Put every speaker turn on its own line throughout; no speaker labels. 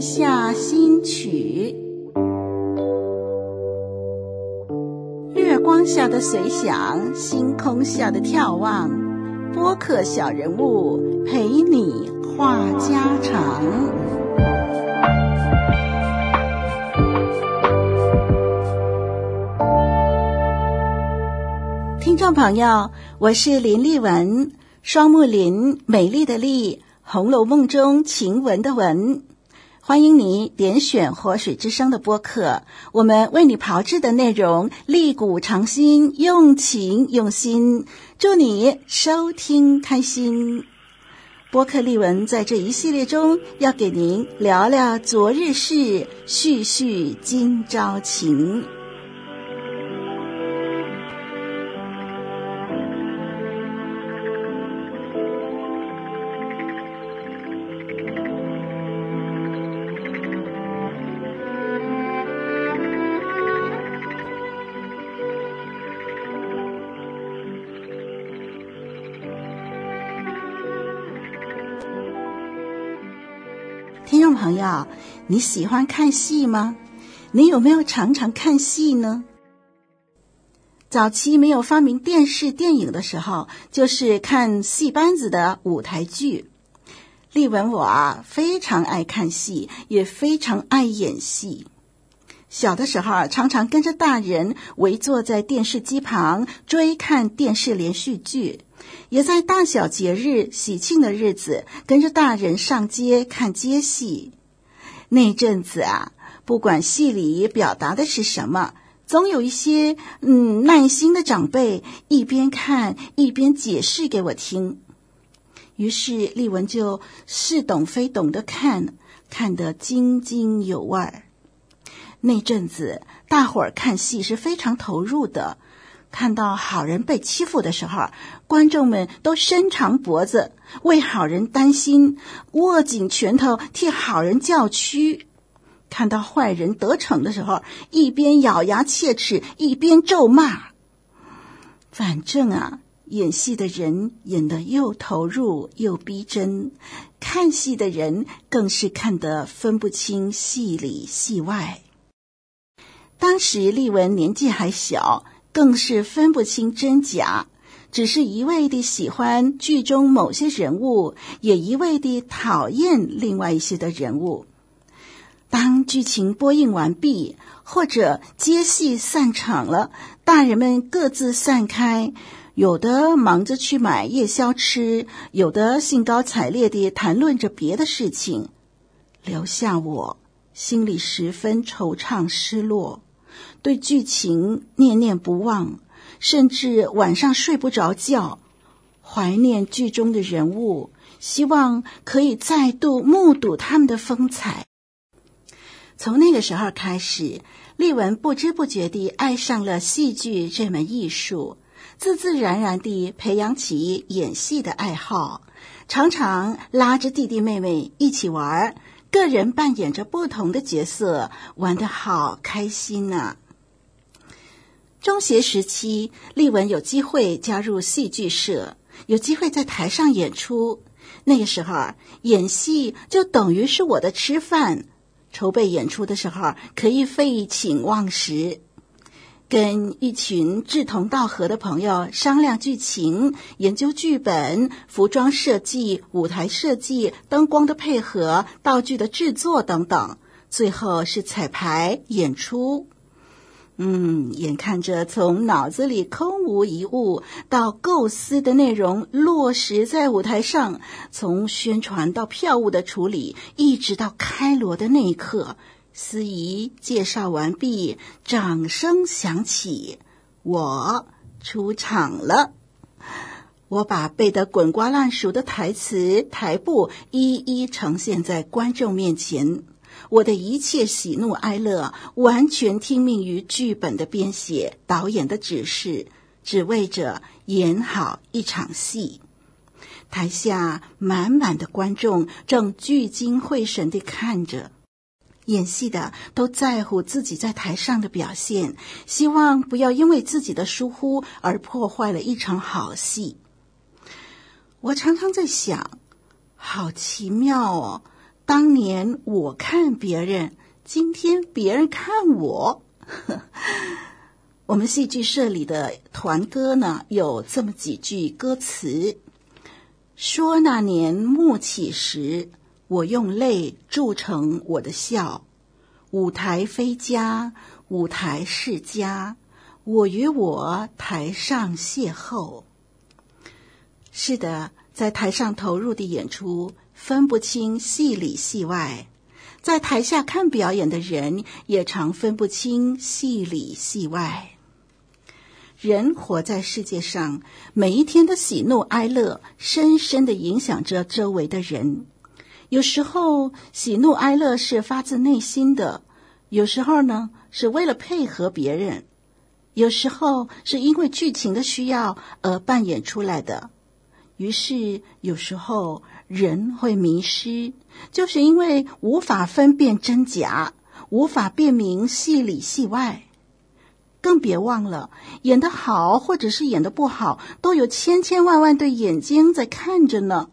下新曲，月光下的随想，星空下的眺望，播客小人物陪你话家常。听众朋友，我是林丽文，双木林，美丽的丽。《红楼梦》中晴雯的雯，欢迎你点选活水之声的播客，我们为你炮制的内容力古长新，用情用心，祝你收听开心。播客丽文在这一系列中要给您聊聊昨日事，叙叙今朝情。听众朋友，你喜欢看戏吗？你有没有常常看戏呢？早期没有发明电视电影的时候，就是看戏班子的舞台剧。丽文我啊，非常爱看戏，也非常爱演戏。小的时候，常常跟着大人围坐在电视机旁追看电视连续剧。也在大小节日、喜庆的日子，跟着大人上街看街戏。那阵子啊，不管戏里表达的是什么，总有一些嗯耐心的长辈一边看一边解释给我听。于是丽文就似懂非懂的看，看得津津有味。那阵子，大伙儿看戏是非常投入的。看到好人被欺负的时候，观众们都伸长脖子为好人担心，握紧拳头替好人叫屈；看到坏人得逞的时候，一边咬牙切齿，一边咒骂。反正啊，演戏的人演得又投入又逼真，看戏的人更是看得分不清戏里戏外。当时丽文年纪还小。更是分不清真假，只是一味地喜欢剧中某些人物，也一味地讨厌另外一些的人物。当剧情播映完毕，或者接戏散场了，大人们各自散开，有的忙着去买夜宵吃，有的兴高采烈地谈论着别的事情，留下我心里十分惆怅失落。对剧情念念不忘，甚至晚上睡不着觉，怀念剧中的人物，希望可以再度目睹他们的风采。从那个时候开始，丽文不知不觉地爱上了戏剧这门艺术，自自然然地培养起演戏的爱好，常常拉着弟弟妹妹一起玩，个人扮演着不同的角色，玩的好开心呐。中学时期，丽文有机会加入戏剧社，有机会在台上演出。那个时候，演戏就等于是我的吃饭。筹备演出的时候，可以废寝忘食，跟一群志同道合的朋友商量剧情、研究剧本、服装设计、舞台设计、灯光的配合、道具的制作等等。最后是彩排演出。嗯，眼看着从脑子里空无一物到构思的内容落实在舞台上，从宣传到票务的处理，一直到开锣的那一刻，司仪介绍完毕，掌声响起，我出场了。我把背得滚瓜烂熟的台词台步一一呈现在观众面前。我的一切喜怒哀乐，完全听命于剧本的编写、导演的指示，只为着演好一场戏。台下满满的观众正聚精会神地看着，演戏的都在乎自己在台上的表现，希望不要因为自己的疏忽而破坏了一场好戏。我常常在想，好奇妙哦。当年我看别人，今天别人看我。我们戏剧社里的团歌呢，有这么几句歌词：说那年暮起时，我用泪铸成我的笑。舞台非家，舞台是家。我与我台上邂逅。是的，在台上投入的演出，分不清戏里戏外；在台下看表演的人，也常分不清戏里戏外。人活在世界上，每一天的喜怒哀乐，深深的影响着周围的人。有时候，喜怒哀乐是发自内心的；有时候呢，是为了配合别人；有时候是因为剧情的需要而扮演出来的。于是，有时候人会迷失，就是因为无法分辨真假，无法辨明戏里戏外。更别忘了，演得好或者是演得不好，都有千千万万对眼睛在看着呢。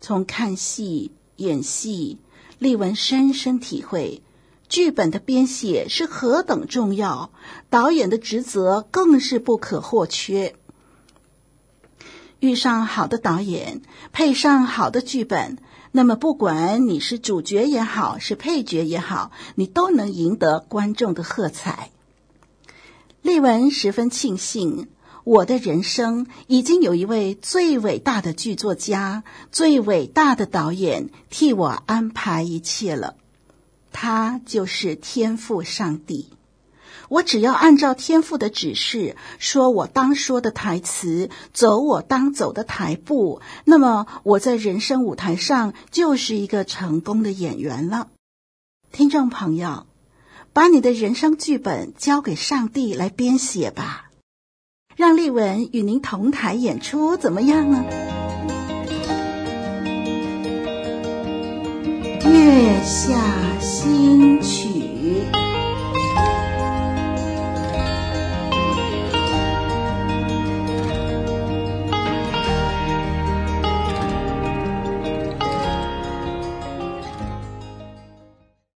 从看戏、演戏，丽文深深体会，剧本的编写是何等重要，导演的职责更是不可或缺。遇上好的导演，配上好的剧本，那么不管你是主角也好，是配角也好，你都能赢得观众的喝彩。丽文十分庆幸，我的人生已经有一位最伟大的剧作家、最伟大的导演替我安排一切了。他就是天赋上帝。我只要按照天赋的指示，说我当说的台词，走我当走的台步，那么我在人生舞台上就是一个成功的演员了。听众朋友。把你的人生剧本交给上帝来编写吧，让丽文与您同台演出，怎么样呢？月下新曲。